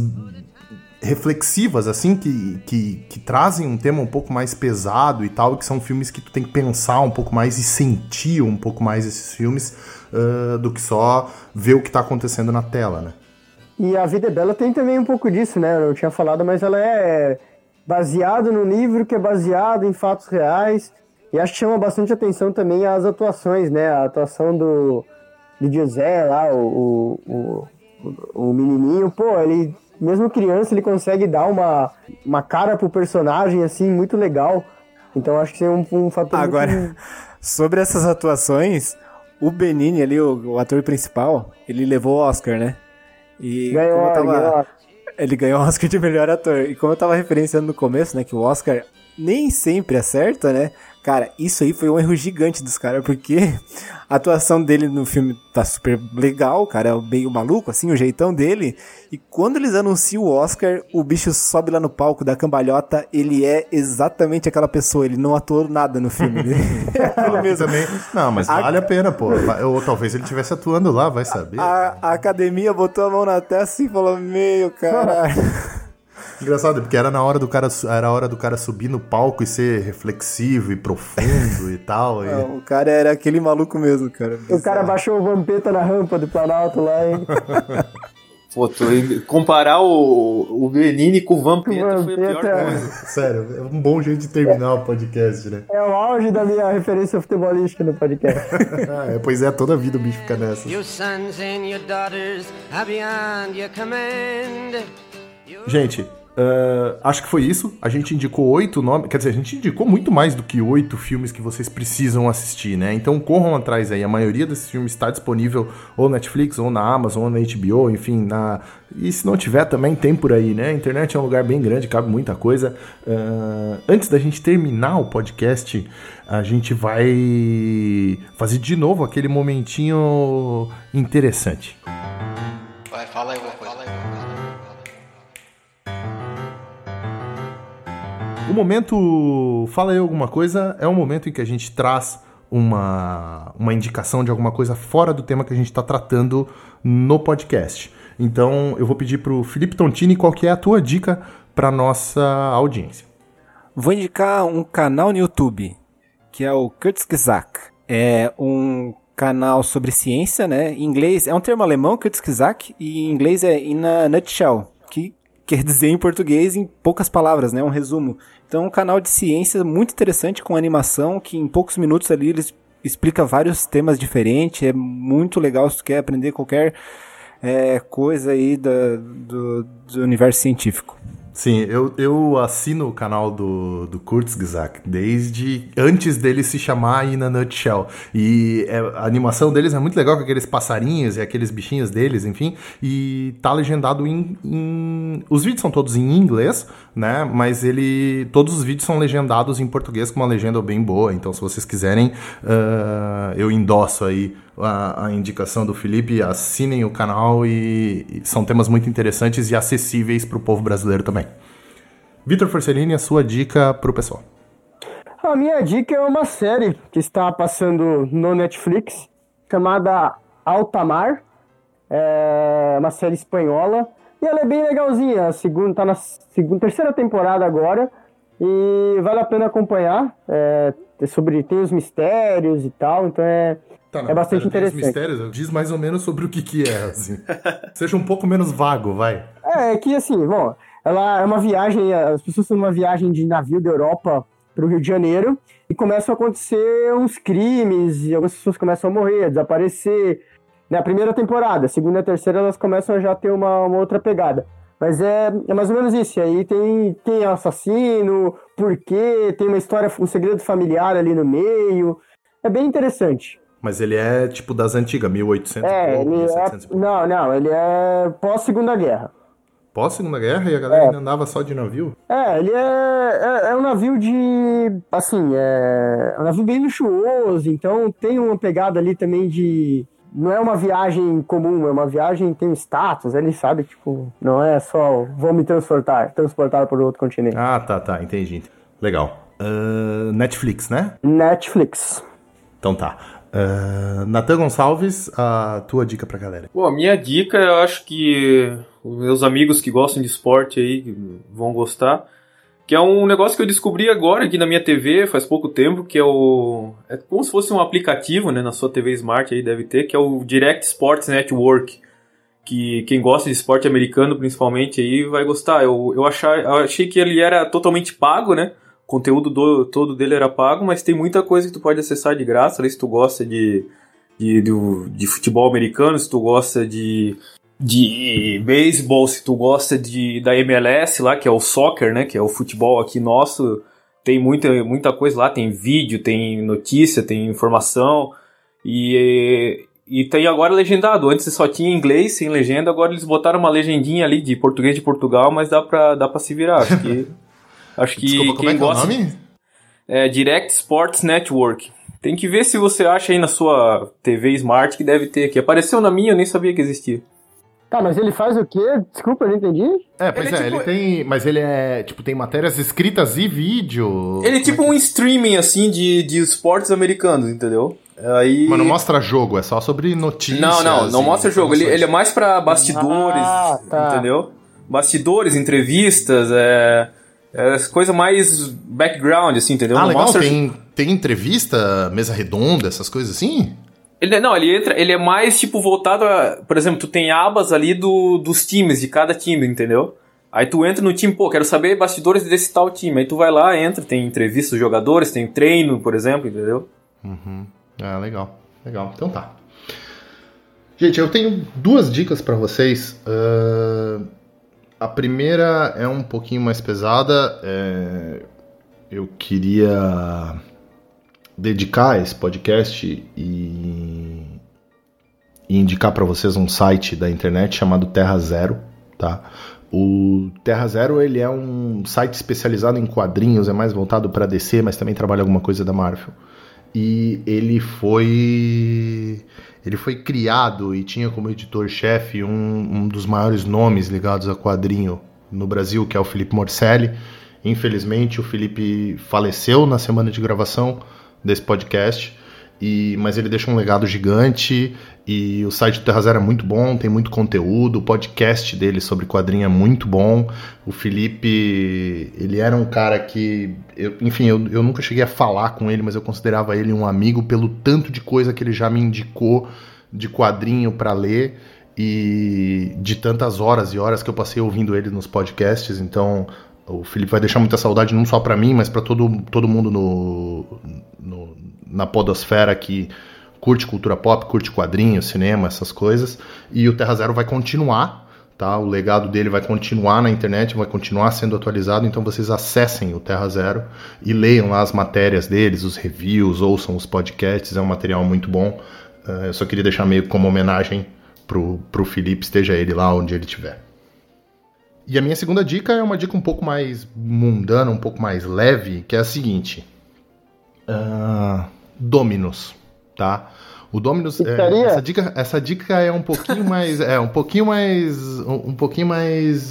reflexivas, assim, que, que, que trazem um tema um pouco mais pesado e tal, que são filmes que tu tem que pensar um pouco mais e sentir um pouco mais esses filmes ah, do que só ver o que tá acontecendo na tela, né? E A Vida é Bela tem também um pouco disso, né? Eu tinha falado, mas ela é baseada no livro que é baseado em fatos reais. E acho que chama bastante atenção também as atuações, né? A atuação do, do José lá, o, o, o, o menininho. Pô, ele, mesmo criança, ele consegue dar uma, uma cara pro personagem, assim, muito legal. Então acho que é um, um fator Agora, muito... sobre essas atuações, o Benini ali, o, o ator principal, ele levou o Oscar, né? E Ganhou, como tava- ganhou. Ele ganhou o Oscar de melhor ator. E como eu tava referenciando no começo, né, que o Oscar nem sempre acerta, né? Cara, isso aí foi um erro gigante dos caras, porque a atuação dele no filme tá super legal, cara é meio maluco, assim, o jeitão dele. E quando eles anunciam o Oscar, o bicho sobe lá no palco da cambalhota, ele é exatamente aquela pessoa, ele não atuou nada no filme. É aquilo mesmo. Também, não, mas A- vale a pena, pô. Ou talvez ele estivesse atuando lá, vai saber. A, a academia botou a mão na testa e falou: Meu, caralho. Engraçado, porque era na hora do cara, era a hora do cara subir no palco e ser reflexivo e profundo e tal. e- Não, o cara era aquele maluco mesmo, cara. O cara baixou o Vampeta na rampa do Planalto lá, hein? Pô, tô- comparar o, o Benini com o Vampeta foi a pior coisa. Sério, é um bom jeito de terminar o podcast, né? É o auge da minha referência futebolística no podcast. Ah, é, pois é, toda a vida o bicho fica nessa. Your sons and your daughters are beyond your command. Gente, ah, acho que foi isso. A gente indicou oito nomes. Quer dizer, a gente indicou muito mais do que oito filmes que vocês precisam assistir, né? Então corram atrás aí. A maioria desses filmes está disponível ou na Netflix, ou na Amazon, ou na HBO, enfim, na. E se não tiver, também tem por aí, né? A internet é um lugar bem grande, cabe muita coisa. Ah, antes da gente terminar o podcast, a gente vai fazer de novo aquele momentinho interessante. Vai, fala aí alguma coisa. O momento Fala aí alguma coisa é um momento em que a gente traz uma, uma indicação de alguma coisa fora do tema que a gente está tratando no podcast. Então eu vou pedir para o Felipe Tontini qual que é a tua dica para nossa audiência. Vou indicar um canal no YouTube, que é o Kurzgesagt. É um canal sobre ciência, né? Em inglês, é um termo alemão, Kurzgesagt, e em inglês é in a nutshell, que quer dizer em português em poucas palavras, né? Um resumo. Então, um canal de ciência muito interessante com animação, que em poucos minutos ali eles explica vários temas diferentes, é muito legal se tu quer aprender qualquer é, coisa aí da- do, do universo científico. Sim, eu, eu assino o canal do, do Kurzgesagt desde antes dele se chamar In a Nutshell. E é, a animação deles é muito legal com aqueles passarinhos e aqueles bichinhos deles, enfim. E tá legendado em, em. Os vídeos são todos em inglês, né? Mas ele. Todos os vídeos são legendados em português com uma legenda bem boa. Então, se vocês quiserem, uh, eu endosso aí a, a, indicação do Felipe, assinem o canal e, e são temas muito interessantes e acessíveis para o povo brasileiro também. Vitor Forcellini, a sua dica para o pessoal. A minha dica é uma série que está passando no Netflix, chamada Altamar. É uma série espanhola e ela é bem legalzinha. A segunda, tá na segunda, terceira temporada agora e vale a pena acompanhar. É, sobre tem os mistérios e tal, então é Tá, é bastante interessante. mistérios, diz mais ou menos sobre o que que é, assim. Seja um pouco menos vago, vai. É, é que assim, bom, ela é uma viagem, as pessoas estão numa viagem de navio da Europa para o Rio de Janeiro e começam a acontecer uns crimes e algumas pessoas começam a morrer, a desaparecer. Na primeira temporada, segunda e terceira elas começam a já ter uma, uma outra pegada. Mas é, é mais ou menos isso. E aí tem quem é o assassino, por quê, tem uma história, um segredo familiar ali no meio. É bem interessante. Mas ele é tipo das antigas, 1800 é, e pouco, ele 1700 é, pouco. Não, não, ele é pós-segunda guerra. Pós-segunda guerra e a galera é. ainda andava só de navio? É, ele é, é, é, um navio de. Assim, é, é um navio bem luxuoso, então tem uma pegada ali também de. Não é uma viagem comum, é uma viagem que tem status, ele sabe, tipo, não é só vou me transportar, transportar para outro continente. Ah, tá, tá, entendi. Legal. Uh, Netflix, né? Netflix. Então tá. Uh, Natan Gonçalves, a tua dica pra galera. Bom, a minha dica, eu acho que os meus amigos que gostam de esporte aí vão gostar. Que é um negócio que eu descobri agora aqui na minha TV, faz pouco tempo, que é o. É como se fosse um aplicativo, né? Na sua TV Smart aí deve ter, que é o Direct Sports Network. Que quem gosta de esporte americano, principalmente, aí vai gostar. Eu, eu, achar, eu achei que ele era totalmente pago, né? Conteúdo do, todo dele era pago, mas tem muita coisa que tu pode acessar de graça, ali, se tu gosta de, de, de, de futebol americano, se tu gosta de, de beisebol, se tu gosta de, da MLS lá, que é o soccer, né, que é o futebol aqui nosso, tem muita, muita coisa lá, tem vídeo, tem notícia, tem informação, e, e tem agora legendado, antes só tinha inglês, sem legenda, agora eles botaram uma legendinha ali de português de Portugal, mas dá pra, dá pra se virar, acho que... Acho que Desculpa, como quem é que gosta. é o nome? É Direct Sports Network. Tem que ver se você acha aí na sua TV Smart que deve ter aqui. Apareceu na minha, eu nem sabia que existia. Tá, mas ele faz o quê? Desculpa, eu não entendi. É, pois Ele é, é tipo- ele tem. Mas ele é. Tipo, tem matérias escritas e vídeo. Ele é tipo um streaming assim de, de esportes americanos, entendeu? Aí... Mas não mostra jogo, é só sobre notícias. Não, não, não mostra jogo. Ele, ele é mais pra bastidores, Ah, tá. entendeu? Bastidores, entrevistas, é. É coisa mais background, assim, entendeu? Ah, Não legal, mostra- tem, tem entrevista, mesa redonda, essas coisas assim? Ele, não, ele entra, ele é mais tipo voltado a. Por exemplo, tu tem abas ali do, dos times, de cada time, entendeu? Aí tu entra no time, pô, quero saber bastidores desse tal time. Aí tu vai lá, entra, tem entrevista dos jogadores, tem treino, por exemplo, entendeu? Uhum. Ah, legal. Legal. Então tá. Gente, eu tenho duas dicas pra vocês. Ah, a primeira é um pouquinho mais pesada. É, Eu queria dedicar esse podcast e, e indicar pra vocês um site da internet chamado Terra Zero, tá? O Terra Zero ele é um site especializado em quadrinhos, é mais voltado para DC, mas também trabalha alguma coisa da Marvel. E ele foi ele foi criado e tinha como editor-chefe um, um dos maiores nomes ligados a quadrinho no Brasil, que é o Felipe Morcelli. Infelizmente, o Felipe faleceu na semana de gravação desse podcast, e, mas ele deixa um legado gigante. E o site do Terra Zero é muito bom, tem muito conteúdo. O podcast dele sobre quadrinho é muito bom. O Felipe, ele era um cara que, eu- enfim, eu, eu nunca cheguei a falar com ele, mas eu considerava ele um amigo pelo tanto de coisa que ele já me indicou de quadrinho para ler e de tantas horas e horas que eu passei ouvindo ele nos podcasts. Então, o Felipe vai deixar muita saudade não só para mim, mas para todo, todo mundo no, no- na podosfera que curte cultura pop, curte quadrinhos, cinema, essas coisas. E o Terra Zero vai continuar, tá? O legado dele vai continuar na internet, vai continuar sendo atualizado, então vocês acessem o Terra Zero e leiam lá as matérias deles, os reviews, ouçam os podcasts, é um material muito bom. Uh, eu só queria deixar meio como homenagem pro, pro Felipe, esteja ele lá onde ele estiver. E a minha segunda dica é uma dica um pouco mais mundana, um pouco mais leve, que é a seguinte: uh, Dominus, tá? O Dominus, é, essa dica, essa dica é um pouquinho mais, é um pouquinho mais, um, um pouquinho mais,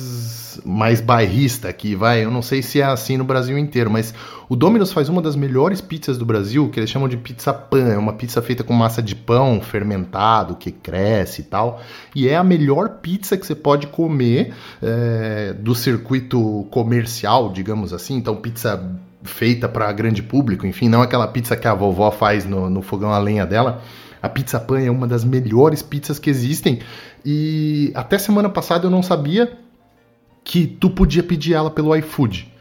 mais bairrista aqui, vai. Eu não sei se é assim no Brasil inteiro, mas o Dominus faz uma das melhores pizzas do Brasil, que eles chamam de pizza pan. É uma pizza feita com massa de pão fermentado que cresce e tal, e é a melhor pizza que você pode comer é, do circuito comercial, digamos assim. Então pizza feita para grande público, enfim, não aquela pizza que a vovó faz no, no fogão a lenha dela. A Pizza Pan é uma das melhores pizzas que existem. E até semana passada eu não sabia que tu podia pedir ela pelo iFood.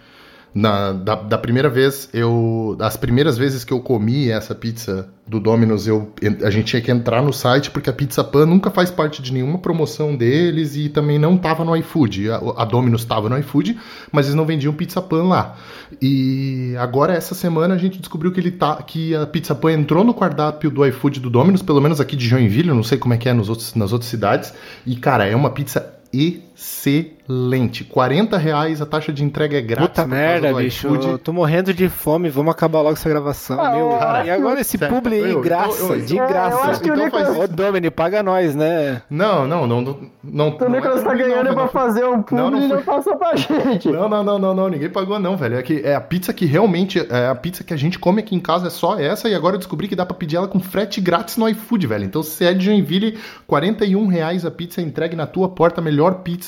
Na, da, da, primeira vez, eu. Das primeiras vezes que eu comi essa pizza do Domino's, eu, a gente tinha que entrar no site, porque a Pizza Pan nunca faz parte de nenhuma promoção deles e também não estava no iFood. A, a Domino's estava no iFood, mas eles não vendiam Pizza Pan lá. E agora, essa semana, a gente descobriu que, ele tá, que a Pizza Pan entrou no cardápio do iFood do Domino's, pelo menos aqui de Joinville, eu não sei como é que é nos outros, nas outras cidades. E, cara, é uma pizza excelente. 40 reais, a taxa de entrega é grátis. Puta merda, bicho. Eu tô morrendo de fome, vamos acabar logo essa gravação. Ah, meu. cara, e agora esse sério, publi aí, eu- graça, eu- eu- de eu- graça. eu acho que o então Nicolas- faz... Ô, Domini, paga nós, né? Não, não, não, não. não O Nicolas tá ganhando pra fazer um publi Não, não e não passou pra gente. Não, não, não, não, não, ninguém pagou não, velho. É, que é a pizza que realmente, é a pizza que a gente come aqui em casa é só essa, e agora eu descobri que dá pra pedir ela com frete grátis no iFood, velho. Então se é de Joinville, 41 reais a pizza entregue na tua porta, a melhor pizza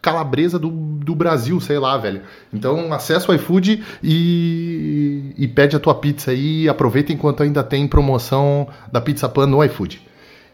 calabresa do, do Brasil, sei lá, velho. Então acessa o iFood e, e pede a tua pizza aí, aproveita enquanto ainda tem promoção da Pizza Pan no iFood.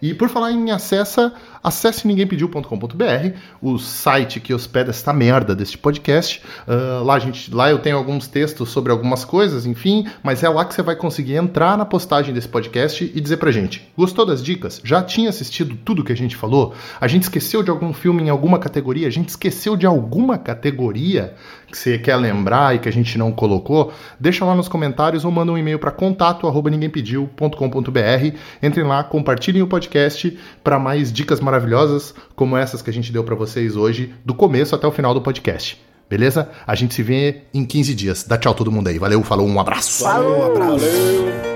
E por falar em acessa, acesse ninguémpediu.com.br, o site que hospeda esta merda deste podcast. Ah, lá, gente, lá eu tenho alguns textos sobre algumas coisas, enfim, mas é lá que você vai conseguir entrar na postagem desse podcast e dizer pra gente: gostou das dicas? Já tinha assistido tudo que a gente falou? A gente esqueceu de algum filme em alguma categoria? A gente esqueceu de alguma categoria que você quer lembrar e que a gente não colocou? Deixa lá nos comentários ou manda um e-mail para contato@ninguémpediu.com.br. Entrem lá, compartilhem o podcast para mais dicas maravilhosas como essas que a gente deu para vocês hoje, do começo até o final do podcast. Beleza? A gente se vê em 15 dias. Dá tchau todo mundo aí. Valeu, falou, um abraço. Falou, um abraço. Isso